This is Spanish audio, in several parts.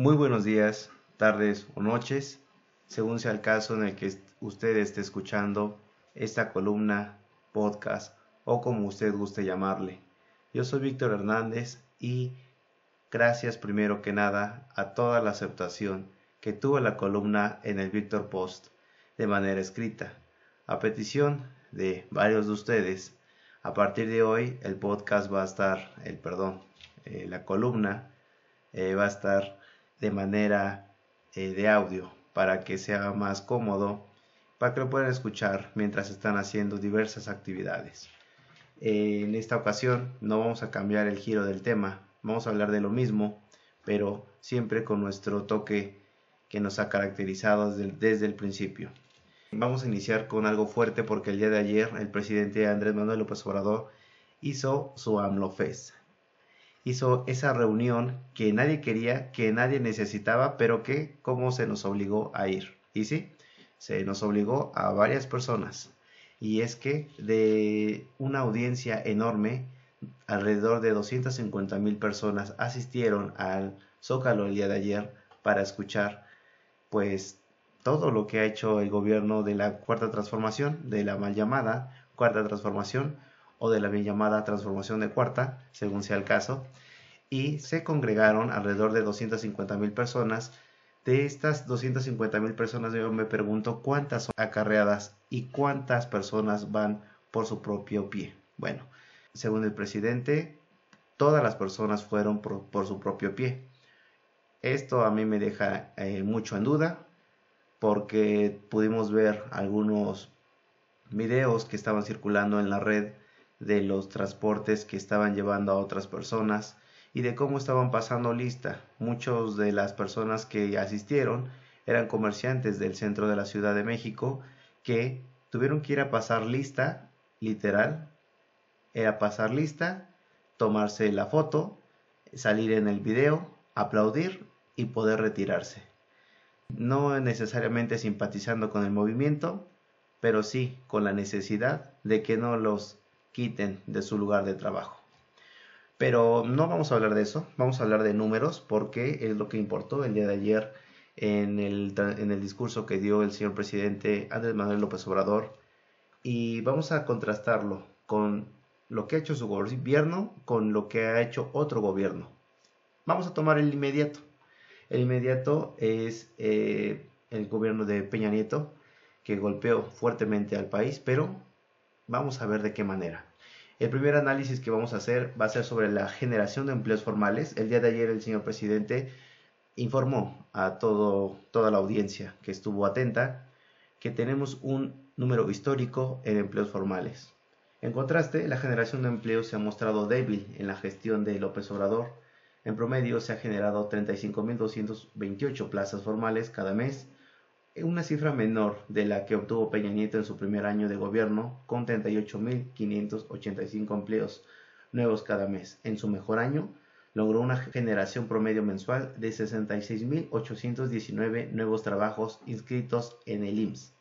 Muy buenos días, tardes o noches, según sea el caso en el que usted esté escuchando esta columna, podcast o como usted guste llamarle. Yo soy Víctor Hernández y gracias primero que nada a toda la aceptación que tuvo la columna en el Víctor Post de manera escrita. A petición de varios de ustedes, a partir de hoy el podcast va a estar, el perdón, eh, la columna eh, va a estar de manera eh, de audio para que sea más cómodo, para que lo puedan escuchar mientras están haciendo diversas actividades. en esta ocasión no vamos a cambiar el giro del tema, vamos a hablar de lo mismo, pero siempre con nuestro toque que nos ha caracterizado desde, desde el principio. Vamos a iniciar con algo fuerte porque el día de ayer el presidente Andrés Manuel López Obrador hizo su AMLO Fest hizo esa reunión que nadie quería, que nadie necesitaba, pero que como se nos obligó a ir. Y sí, se nos obligó a varias personas. Y es que de una audiencia enorme, alrededor de 250 mil personas asistieron al Zócalo el día de ayer para escuchar pues todo lo que ha hecho el gobierno de la cuarta transformación, de la mal llamada cuarta transformación, o de la bien llamada transformación de cuarta, según sea el caso, y se congregaron alrededor de 250 mil personas. De estas 250 mil personas yo me pregunto cuántas son acarreadas y cuántas personas van por su propio pie. Bueno, según el presidente, todas las personas fueron por, su propio pie. Esto a mí me deja eh, mucho en duda porque pudimos ver algunos videos que estaban circulando en la red de los transportes que estaban llevando a otras personas y de cómo estaban pasando lista. Muchos de las personas que asistieron eran comerciantes del centro de la Ciudad de México que tuvieron que ir a pasar lista, literal, era pasar lista, tomarse la foto, salir en el video, aplaudir y poder retirarse. No necesariamente simpatizando con el movimiento, pero sí con la necesidad de que no los quiten de su lugar de trabajo. Pero no vamos a hablar de eso, vamos a hablar de números porque es lo que importó el día de ayer en el, en el discurso que dio el señor presidente Andrés Manuel López Obrador y vamos a contrastarlo con lo que ha hecho su gobierno con lo que ha hecho otro gobierno. Vamos a tomar el inmediato. El inmediato es eh, el gobierno de Peña Nieto, que golpeó fuertemente al país, pero Vamos a ver de qué manera. El primer análisis que vamos a hacer va a ser sobre la generación de empleos formales. El día de ayer el señor presidente informó a todo, toda la audiencia que estuvo atenta que tenemos un número histórico en empleos formales. En contraste, la generación de empleos se ha mostrado débil en la gestión de López Obrador. En promedio se ha generado 35.228 plazas formales cada mes, una cifra menor de la que obtuvo Peña Nieto en su primer año de gobierno, con 38.585 empleos nuevos cada mes. En su mejor año, logró una generación promedio mensual de 66.819 nuevos trabajos inscritos en el IMSS.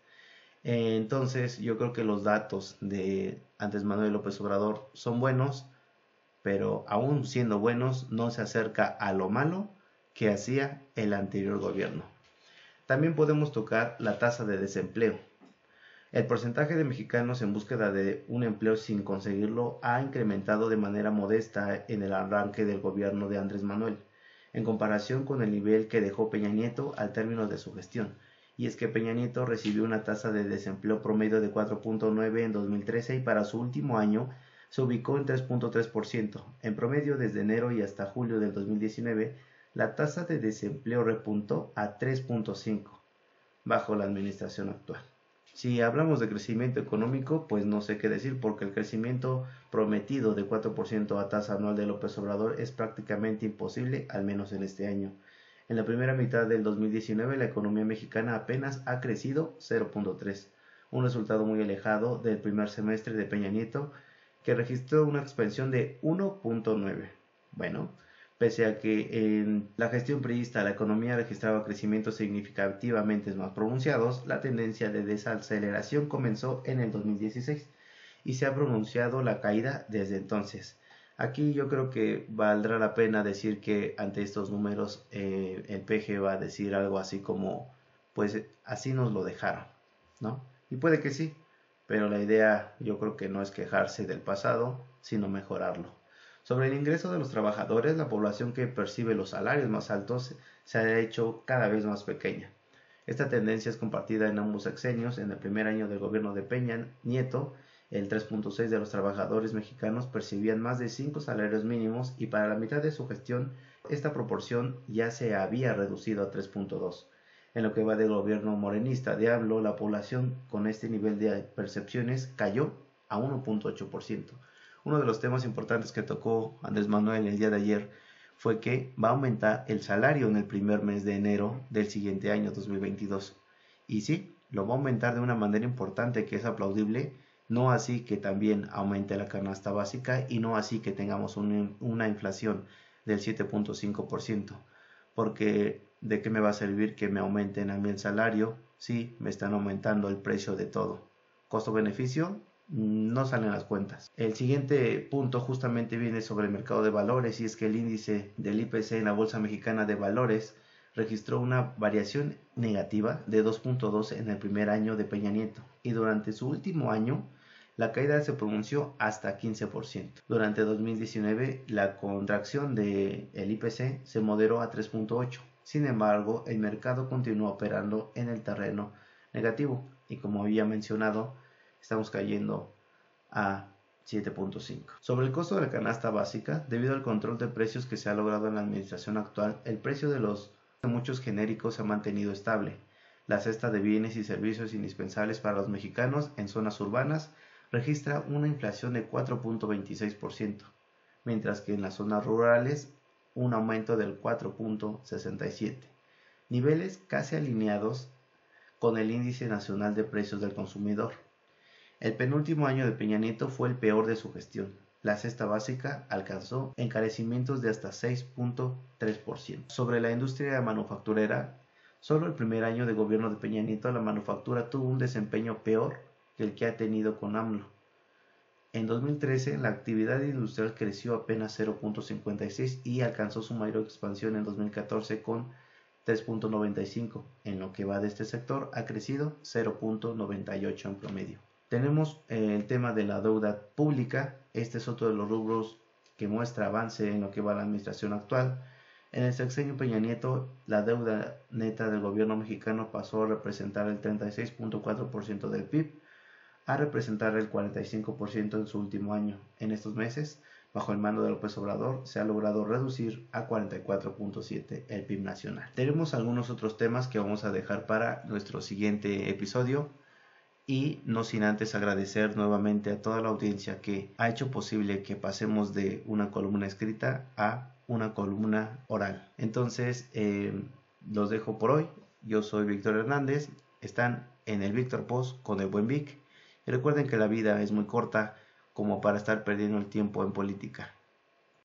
Entonces, yo creo que los datos de antes Manuel López Obrador son buenos, pero aún siendo buenos, no se acerca a lo malo que hacía el anterior gobierno. También podemos tocar la tasa de desempleo. El porcentaje de mexicanos en búsqueda de un empleo sin conseguirlo ha incrementado de manera modesta en el arranque del gobierno de Andrés Manuel, en comparación con el nivel que dejó Peña Nieto al término de su gestión. Y es que Peña Nieto recibió una tasa de desempleo promedio de 4.9 en 2013 y para su último año se ubicó en 3.3%. En promedio desde enero y hasta julio del 2019 la tasa de desempleo repuntó a 3.5 bajo la administración actual. Si hablamos de crecimiento económico, pues no sé qué decir porque el crecimiento prometido de 4% a tasa anual de López Obrador es prácticamente imposible, al menos en este año. En la primera mitad del 2019 la economía mexicana apenas ha crecido 0.3, un resultado muy alejado del primer semestre de Peña Nieto, que registró una expansión de 1.9. Bueno, Pese a que en la gestión priista la economía registraba crecimientos significativamente más pronunciados, la tendencia de desaceleración comenzó en el 2016 y se ha pronunciado la caída desde entonces. Aquí yo creo que valdrá la pena decir que ante estos números eh, el PG va a decir algo así como, pues así nos lo dejaron, ¿no? Y puede que sí, pero la idea yo creo que no es quejarse del pasado, sino mejorarlo. Sobre el ingreso de los trabajadores, la población que percibe los salarios más altos se ha hecho cada vez más pequeña. Esta tendencia es compartida en ambos sexenios. En el primer año del gobierno de Peña Nieto, el 3.6 de los trabajadores mexicanos percibían más de 5 salarios mínimos y para la mitad de su gestión esta proporción ya se había reducido a 3.2. En lo que va del gobierno morenista de la población con este nivel de percepciones cayó a 1.8%. Uno de los temas importantes que tocó Andrés Manuel el día de ayer fue que va a aumentar el salario en el primer mes de enero del siguiente año 2022. Y sí, lo va a aumentar de una manera importante que es aplaudible no así que también aumente la canasta básica y no así que tengamos una inflación del 7.5%, porque ¿de qué me va a servir que me aumenten a mí el salario si me están aumentando el precio de todo? Costo-beneficio, no salen las cuentas. El siguiente punto justamente viene sobre el mercado de valores y es que el índice del IPC en la Bolsa Mexicana de Valores registró una variación negativa de 2.2 en el primer año de Peña Nieto y durante su último año la caída se pronunció hasta 15%. Durante 2019, la contracción del IPC se moderó a 3.8%. Sin embargo, el mercado continúa operando en el terreno negativo y como había mencionado, estamos cayendo a 7.5. Sobre el costo de la canasta básica, debido al control de precios que se ha logrado en la administración actual, el precio de los muchos genéricos se ha mantenido estable. La cesta de bienes y servicios indispensables para los mexicanos en zonas urbanas registra una inflación de 4.26%, mientras que en las zonas rurales un aumento del 4.67%, niveles casi alineados con el índice nacional de precios del consumidor. El penúltimo año de Peña Nieto fue el peor de su gestión. La cesta básica alcanzó encarecimientos de hasta 6.3%. Sobre la industria manufacturera, solo el primer año de gobierno de Peña Nieto la manufactura tuvo un desempeño peor el que ha tenido con AMLO. En 2013 la actividad industrial creció apenas 0.56 y alcanzó su mayor expansión en 2014 con 3.95. En lo que va de este sector ha crecido 0.98 en promedio. Tenemos eh, el tema de la deuda pública. Este es otro de los rubros que muestra avance en lo que va la administración actual. En el sexenio Peña Nieto, la deuda neta del gobierno mexicano pasó a representar el 36.4% del PIB, a representar el 45% en su último año. En estos meses, bajo el mando de López Obrador, se ha logrado reducir a 44.7 el PIB nacional. Tenemos algunos otros temas que vamos a dejar para nuestro siguiente episodio y no sin antes agradecer nuevamente a toda la audiencia que ha hecho posible que pasemos de una columna escrita a una columna oral. Entonces, eh, los dejo por hoy. Yo soy Víctor Hernández. Están en el Víctor Post con el buen Vic recuerden que la vida es muy corta como para estar perdiendo el tiempo en política.